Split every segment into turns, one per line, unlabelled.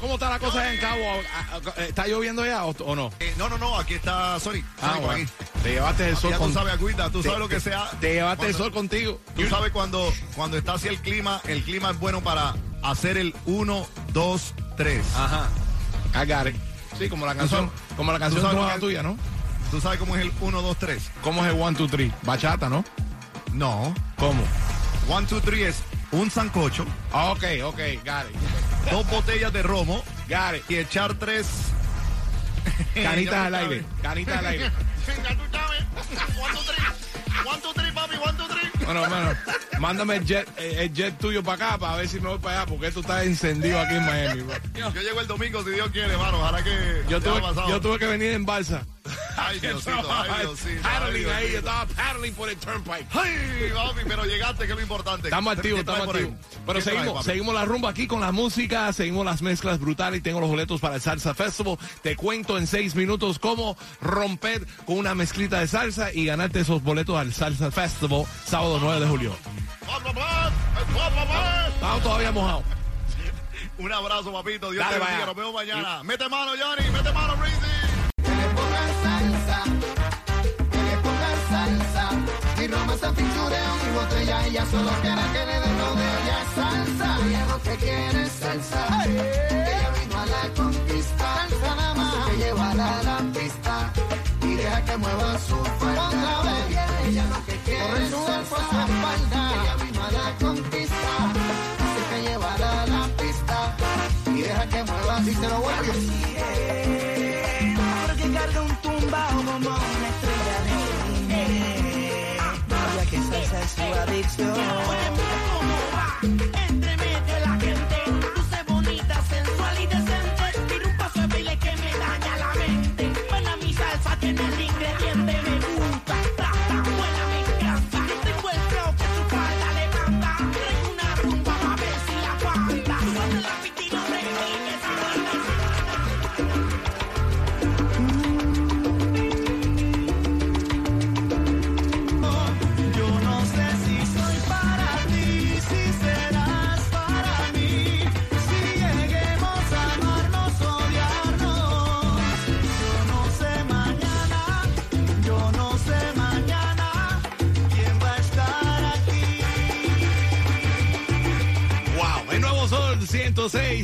¿Cómo está la cosa en Cabo? Ah, ¿Está lloviendo ya o, no?
Eh, no, no, no, aquí está Sorry.
Ah,
por
bueno.
aquí.
Te llevaste el sol
Ya
con...
tú sabes, Agüita, tú
Te-
sabes lo que sea.
Te llevaste el
Cuando-
sol contigo.
Tú sabes cuando, cuando está así el clima, el clima es bueno para hacer el 1, 2, 3.
Ajá. It. Sí, como la canción, como la canción nueva
que-
tuya, ¿no?
¿Tú sabes cómo es el 1, 2, 3?
¿Cómo es el 1, 2, 3? Bachata, ¿no?
No.
¿Cómo?
1, 2, 3 es un sancocho,
Ok, ok, got it.
Dos botellas de romo y echar tres...
Canitas al aire. Canitas al aire.
Ya tú sabes. 1, 2, 3. 1, 2, 3, papi, 1, 2, 3.
Bueno, bueno, mándame el jet, eh, el jet tuyo para acá para ver si me voy para allá, porque tú estás encendido aquí en Miami. bro.
Yo llego el domingo si Dios quiere, mano. Ojalá que...
Yo tuve, yo tuve que venir en balsa.
Ay, Diosito, ay, Diosito. ay,
Paddling ahí, yo estaba paddling por el turnpike.
Ay, papi, pero llegaste, que es lo importante.
Estamos
¿Qué
activos, estamos activos. Pero
¿Qué traes,
seguimos, seguimos la rumba aquí con la música, seguimos las mezclas brutales y tengo los boletos para el Salsa Festival. Te cuento en seis minutos cómo romper con una mezclita de salsa y ganarte esos boletos al Salsa Festival sábado 9 de julio. Estamos todavía mojados.
Un abrazo, papito. Dios
Dale,
te bendiga.
vaya.
Nos vemos mañana. Mete mano, Johnny. Mete mano, Breezy.
Que le pongan salsa, que le pongan salsa. Mi Roma se pintureo, mi botella, ella solo quiere que le Ella lo que quiere es salsa. Ella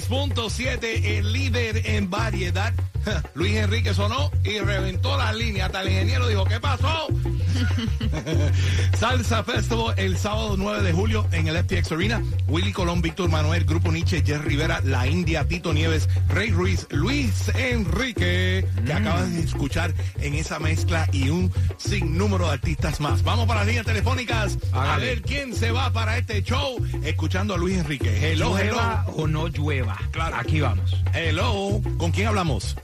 106.7, el líder en variedad. Luis Enrique sonó y reventó la línea. Hasta el ingeniero dijo, ¿qué pasó? Salsa Festival el sábado 9 de julio en el FTX Arena. Willy Colón, Víctor Manuel, Grupo Nietzsche, Jerry Rivera, La India, Tito Nieves, Rey Ruiz, Luis Enrique, que acabas de escuchar en esa mezcla y un sinnúmero de artistas más. Vamos para las líneas telefónicas a ver quién se va para este show escuchando a Luis Enrique. Hello, hello.
o no llueva.
Claro.
Aquí vamos.
Hello. ¿Con quién hablamos?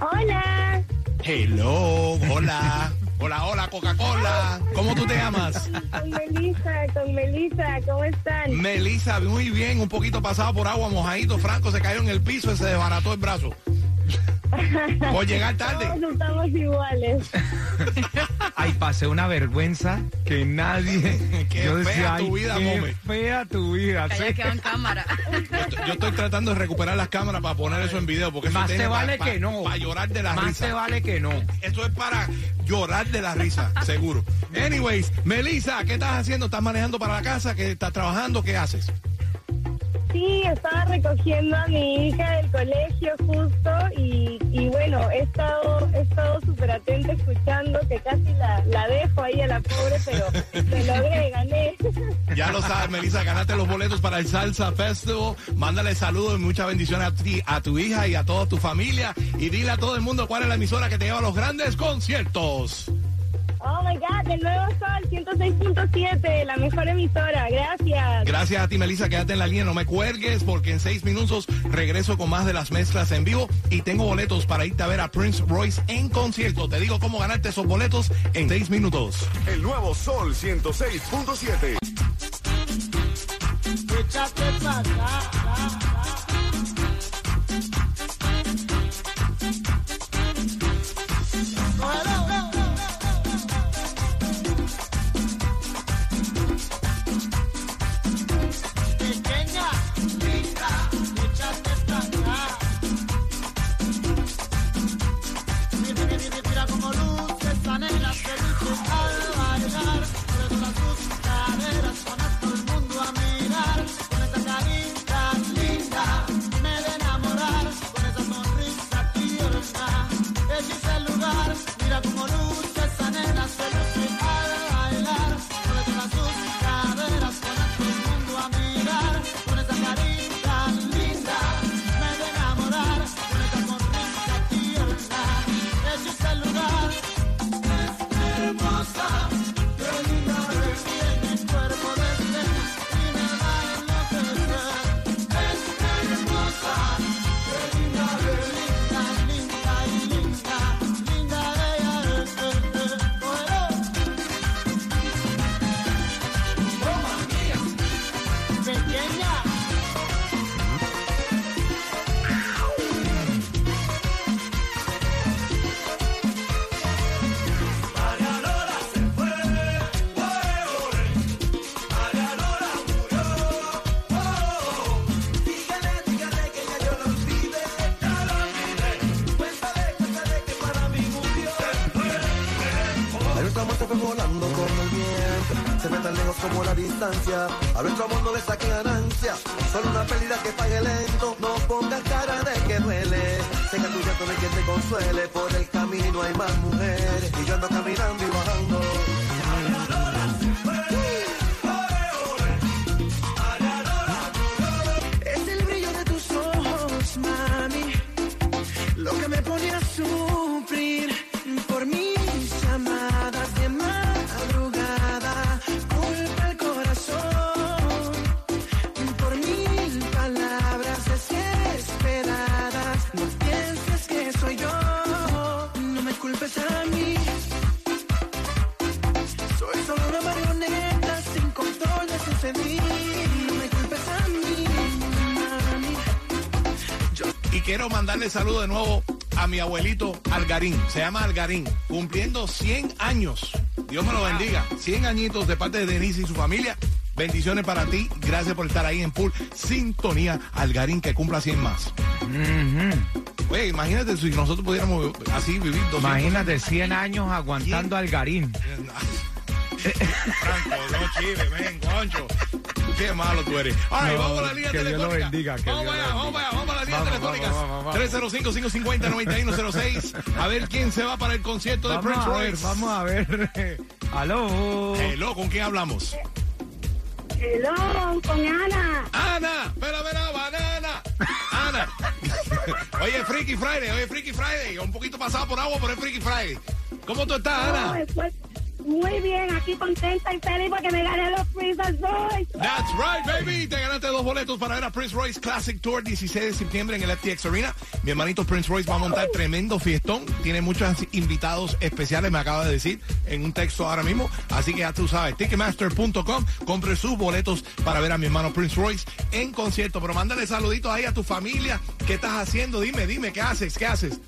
Hola,
Hello. Hola. Hola, hola, Coca-Cola. ¿Cómo tú te llamas?
con Melissa, con Melissa, ¿cómo están?
Melissa, muy bien, un poquito pasado por agua, mojadito, Franco se cayó en el piso y se desbarató el brazo. Por llegar tarde.
Todos estamos iguales.
Ay, pasé una vergüenza que nadie.
Qué
Yo
fea tu
"Ay,
vida,
qué
Mome".
fea tu vida.
Que
sí.
haya quedado en cámara.
Yo estoy, yo estoy tratando de recuperar las cámaras para poner eso en video, porque eso
Más
tiene
te
pa-
vale
pa-
que no.
Para llorar de la
Más
risa.
te vale que no.
Esto es para llorar de la risa, seguro. Anyways, Melissa, ¿qué estás haciendo? ¿Estás manejando para la casa? ¿Qué estás trabajando? ¿Qué haces?
Sí, estaba recogiendo a mi hija del colegio justo y, y bueno, he estado he estado súper atenta escuchando que casi la, la dejo ahí a la pobre, pero me logré, gané.
Ya lo sabes, Melissa, ganaste los boletos para el Salsa Festival. Mándale saludos y muchas bendiciones a ti, a tu hija y a toda tu familia. Y dile a todo el mundo cuál es la emisora que te lleva a los grandes conciertos.
Oh my God, de nuevo Sol 106.7, la mejor emisora. Gracias.
Gracias a ti, Melissa. Quédate en la línea, no me cuelgues, porque en seis minutos regreso con más de las mezclas en vivo y tengo boletos para irte a ver a Prince Royce en concierto. Te digo cómo ganarte esos boletos en seis minutos.
El nuevo Sol 106.7.
amor. Saque ganancia. Solo una pérdida que pague lento. No pongas cara de que duele. Sé que tu llanto no hay quien te consuele. Por el camino hay más mujeres. Y yo ando caminando
quiero mandarle saludo de nuevo a mi abuelito Algarín. Se llama Algarín, cumpliendo 100 años. Dios me lo bendiga. 100 añitos de parte de Denise y su familia. Bendiciones para ti. Gracias por estar ahí en Pool Sintonía Algarín, que cumpla 100 más. Oye, imagínate si nosotros pudiéramos así vivir 200
Imagínate 100 años aguantando al garín.
Franco, no chive, ven, concho. Qué malo tú eres. All right,
No,
vamos a la línea
que Dios lo
telefónica.
bendiga, que
vamos
Dios
allá, vamos allá, vamos a la línea telefónica.
vamos, vamos, vamos.
305-550-9106. A ver quién se va para el concierto de Prince
ver,
Royce.
vamos a ver. Aló.
Hello, ¿con quién hablamos?
Hello, con Ana.
Ana, espera, espera, banana. Ana. Oye, Freaky Friday, oye, Freaky Friday. Un poquito pasado por agua, pero es Freaky Friday. ¿Cómo tú estás, Ana?
Ay, pues, muy bien, aquí contenta y feliz porque me gané los Princess Boys.
That's right, baby. Te ganaste dos boletos para ver a Prince Royce Classic Tour 16 de septiembre en el FTX Arena. Mi hermanito Prince Royce va a montar tremendo fiestón. Tiene muchos invitados especiales, me acaba de decir en un texto ahora mismo. Así que ya tú sabes, ticketmaster.com. Compre sus boletos para ver a mi hermano Prince Royce en concierto. Pero mándale saluditos ahí a tu familia. ¿Qué estás haciendo? Dime, dime, ¿qué haces? ¿Qué haces?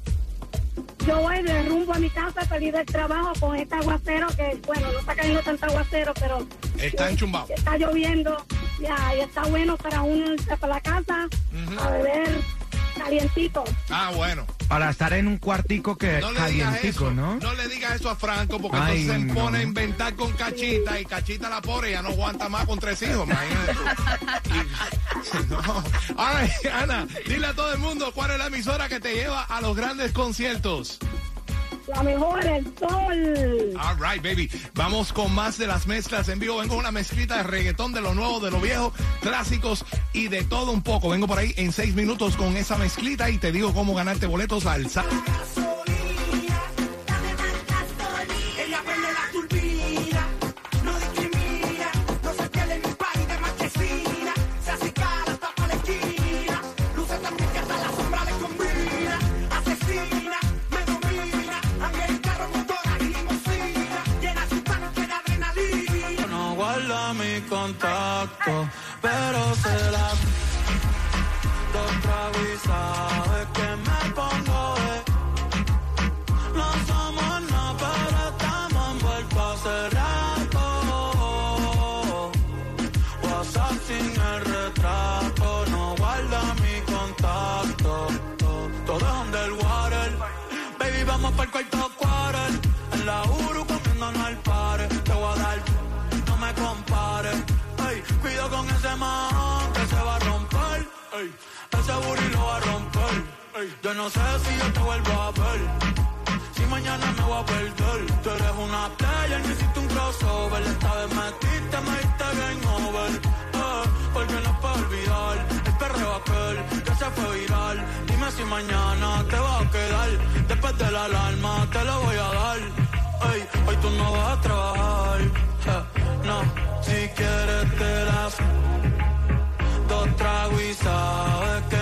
Yo voy de rumbo a mi casa, salí del trabajo con este aguacero que, bueno, no está cayendo tanto aguacero, pero
Está enchumbado.
está lloviendo. Ya, y está bueno para uno irse para la casa a beber calientito.
Ah, bueno.
Para estar en un cuartico que
No le digas
calientico,
eso,
¿no?
no le digas eso a Franco porque
Ay,
entonces se
no.
pone a inventar con Cachita y Cachita la pobre ya no aguanta más con tres hijos, imagínate tú. Y- no. Ay, Ana, dile a todo el mundo cuál es la emisora que te lleva a los grandes conciertos.
La mejor, el sol.
All right, baby. Vamos con más de las mezclas en vivo. Vengo con una mezclita de reggaetón de lo nuevo, de lo viejo, clásicos y de todo un poco. Vengo por ahí en seis minutos con esa mezclita y te digo cómo ganarte boletos al
dos tragos y sabe que me pongo de. No somos nada, pero estamos envueltos rato. WhatsApp sin el retrato, no guarda mi contacto. Todo es underwater. Baby, vamos para el cuarto quarter. En la Uru comiéndonos al par. Te voy a dar, no me compares. Ey, cuido con ese man que se va a romper. Ey, yo no sé si yo te vuelvo a ver. Si mañana me voy a perder. Tú eres una player, necesito un crossover. Esta vez metiste, me diste game over. Eh, porque no puedo olvidar el perreo aquel que se fue viral. Dime si mañana te va a quedar. Después de la alarma te lo voy a dar. Ey, hoy tú no vas a trabajar. Eh, no, si quieres te las dos tragos y sabes que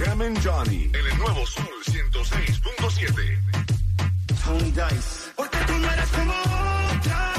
Jam and Johnny. En el nuevo Sol 106.7.
Tony Dice.
Porque tú no eres como otra,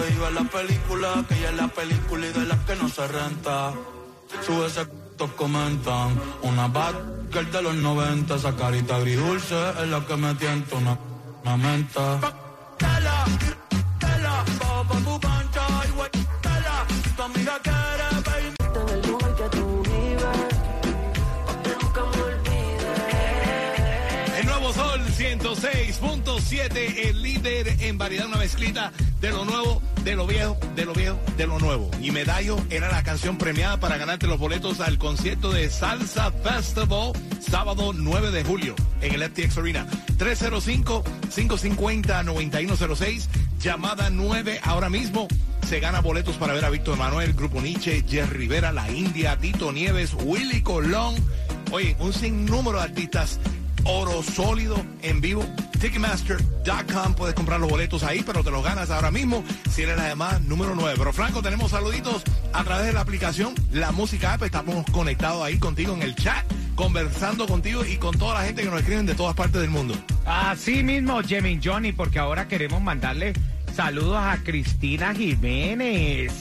te
digo en la película, que ella es la película y de las que no se renta. Sube ese comentan. Una bad girl de los 90, esa carita agridulce es la que me tienta una, una menta.
106.7, el líder en variedad, una mezclita de lo nuevo, de lo viejo, de lo viejo, de lo nuevo. Y Medallo era la canción premiada para ganarte los boletos al concierto de Salsa Festival, sábado 9 de julio, en el FTX Arena. 305-550-9106, llamada 9 ahora mismo. Se gana boletos para ver a Víctor Manuel, Grupo Nietzsche, Jerry Rivera, La India, Tito Nieves, Willy Colón. Oye, un sinnúmero de artistas oro sólido en vivo. Ticketmaster.com puedes comprar los boletos ahí, pero te los ganas ahora mismo si eres además número 9. Pero Franco, tenemos saluditos a través de la aplicación La Música App. Estamos conectados ahí contigo en el chat, conversando contigo y con toda la gente que nos escriben de todas partes del mundo.
Así mismo, Jimmy Johnny, porque ahora queremos mandarle saludos a Cristina Jiménez,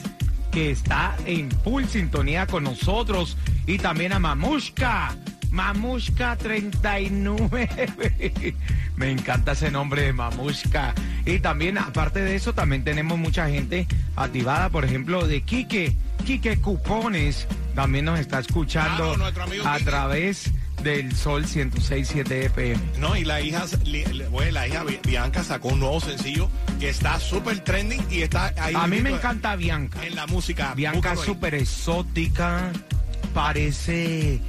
que está en full sintonía con nosotros, y también a Mamushka. Mamushka 39. Me encanta ese nombre de Mamushka. Y también, aparte de eso, también tenemos mucha gente activada, por ejemplo, de Quique. Quique Cupones también nos está escuchando
Claro,
a
Quique.
través del Sol 106.7 FM.
No, y la hija, la hija Bi- Bianca sacó un nuevo sencillo que está súper trending y está ahí.
A mí me encanta Bianca.
En la música.
Bianca súper exótica, parece,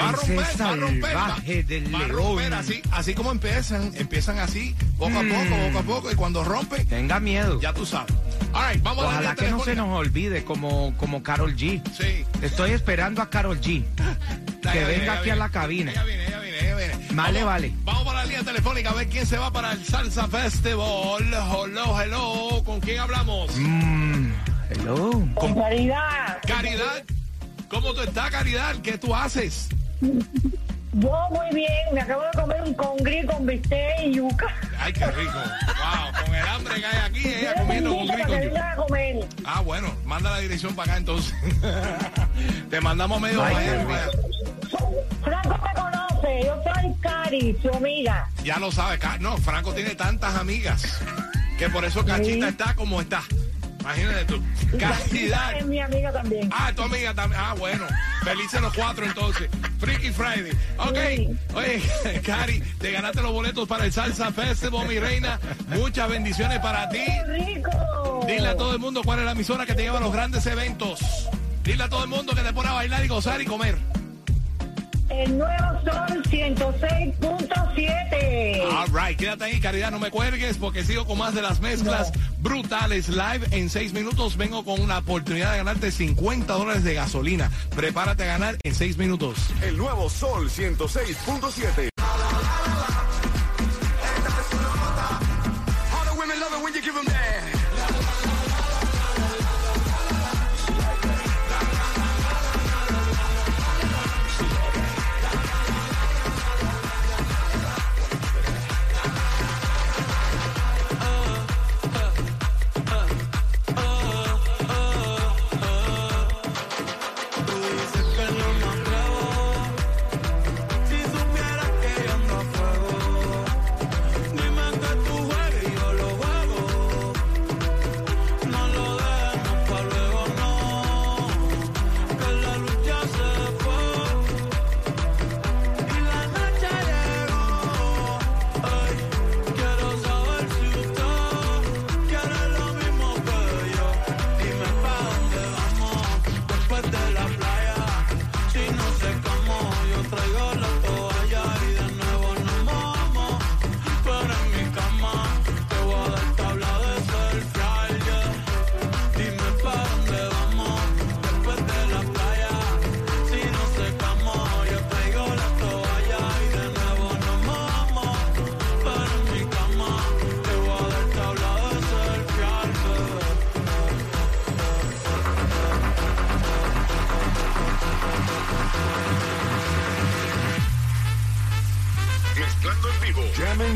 Va a romper, va a romper, va-
del
va a romper así, así como empiezan, empiezan así, poco a
Mm.
poco, poco a poco, y cuando rompe,
Tenga miedo.
ya tú sabes. All right, vamos a la
Ojalá que no se nos olvide como, como Carol G.
Sí.
Estoy esperando a Carol G. Que venga
ella
aquí
viene.
a la cabina.
Ella viene, ella viene, ella viene.
Vale,
Vamos-
vale.
Vamos para la línea telefónica a ver quién se va para el Salsa Festival. Hello, hello. ¿Con quién hablamos?
Mm, hello.
Con caridad.
Caridad. ¿Cómo tú estás, Caridad? ¿Qué tú haces?
Yo muy bien, me acabo de comer un congrí con bistec y yuca.
Ay, qué rico. Wow, con el hambre que hay aquí, ella comiendo un
Para
grito.
que vengas a comer.
Ah, bueno, manda la dirección para acá entonces. Te mandamos medio
Ay,
para allá.
Franco me conoce, yo soy Cari, su amiga.
Ya lo sabes, Ca- no, Franco tiene tantas amigas que por eso Cachita
Sí.
está como está. Imagínate tú.
Y
Caridad.
es mi amiga también.
Ah, tu amiga también. Ah, bueno. Felices los cuatro entonces. Freaky Friday. Ok.
Sí.
Oye, Cari, te ganaste los boletos para el Salsa Festival, mi reina. Muchas bendiciones para ti.
¡Qué rico!
Dile a todo el mundo cuál es la emisora que te lleva a los grandes eventos. Dile a todo el mundo que te pone a bailar y gozar y comer.
El nuevo Sol 106.7.
All right, quédate ahí, caridad, no me cuelgues porque sigo con más de las mezclas brutales live. En seis minutos vengo con una oportunidad de ganarte 50 dólares de gasolina. Prepárate a ganar en seis minutos.
El nuevo Sol 106.7.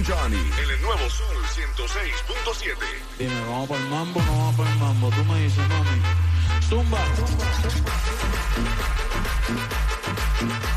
Johnny. En el nuevo Sol 106.7.
Dime, vamos por el mambo, no vamos por el mambo. Tú me dices, mami. Zumba.
Mala y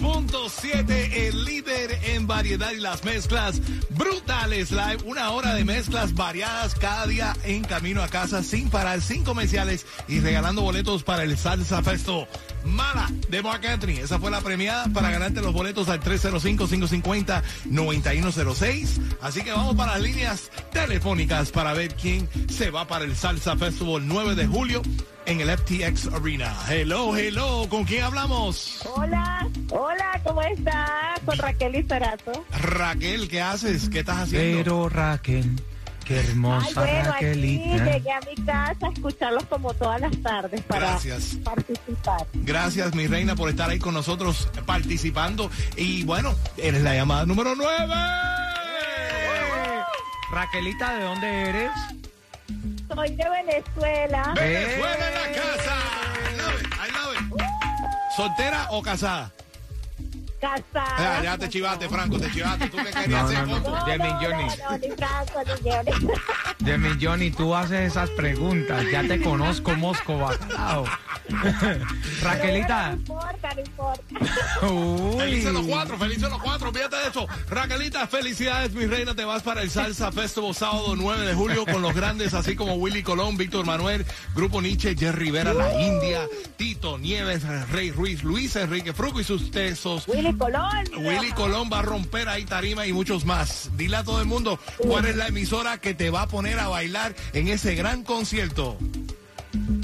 106.7, el líder en variedad y las mezclas brutales live. Una hora de mezclas variadas cada día en camino a casa sin parar, sin comerciales y regalando boletos para el Salsa Festo. Mala de Mark. Esa fue la premiada para ganarte los boletos al 305-550-9106. Así que vamos para las líneas telefónicas para ver quién se va para el Salsa Festival 9 de julio en el FTX Arena. Hello, hello, ¿con quién hablamos?
Hola, hola, ¿cómo estás? Con Raquel y Cerato.
Raquel, ¿qué haces? ¿Qué estás haciendo?
Pero Raquel, qué
Ay,
hermosa
bueno, aquí
Raquelita.
llegué a mi casa a escucharlos como todas las tardes para
Gracias.
participar.
Gracias, mi reina, por estar ahí con nosotros participando. Y bueno, eres la llamada número 9.
Raquelita, ¿de dónde eres?
Soy de Venezuela.
Venezuela en la casa. I love it, I love it. ¿Soltera o casada?
Casada.
Ah, ya te chivaste, Franco, te chivaste. ¿Tú qué querías
No,
hacer,
no, no. Jamie Johnny.
No, no, ni Franco, ni Johnny.
Jamie Johnny, tú haces esas preguntas. Ya te conozco, Mosco Bacalao. Raquelita.
No importa, no importa.
Felices los
Uy.
cuatro, felices los cuatro, fíjate de eso. Raquelita, felicidades, mi reina. Te vas para el Salsa Festival sábado 9 de julio con los grandes, así como Willy Colón, Víctor Manuel, Grupo Nietzsche, Jerry Rivera, La India, Tito Nieves, Rey Ruiz, Luis Enrique Fruco y sus tesos.
Willy Colón.
Willy Colón va a romper ahí tarima y muchos más. Dile a todo el mundo cuál es la emisora que te va a poner a bailar en ese gran concierto.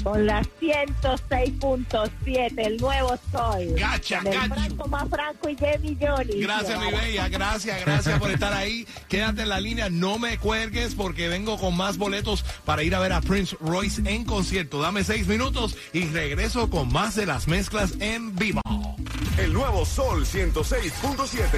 Con la 106.7, el nuevo Sol.
Gacha,
Con el
gacho.
Franco más Franco y Jamie Johnny.
Gracias, mi bella. Gracias, gracias por estar ahí. Quédate en la línea, no me cuelgues porque vengo con más boletos para ir a ver a Prince Royce en concierto. Dame seis minutos y regreso con más de las mezclas en vivo.
El nuevo Sol 106.7.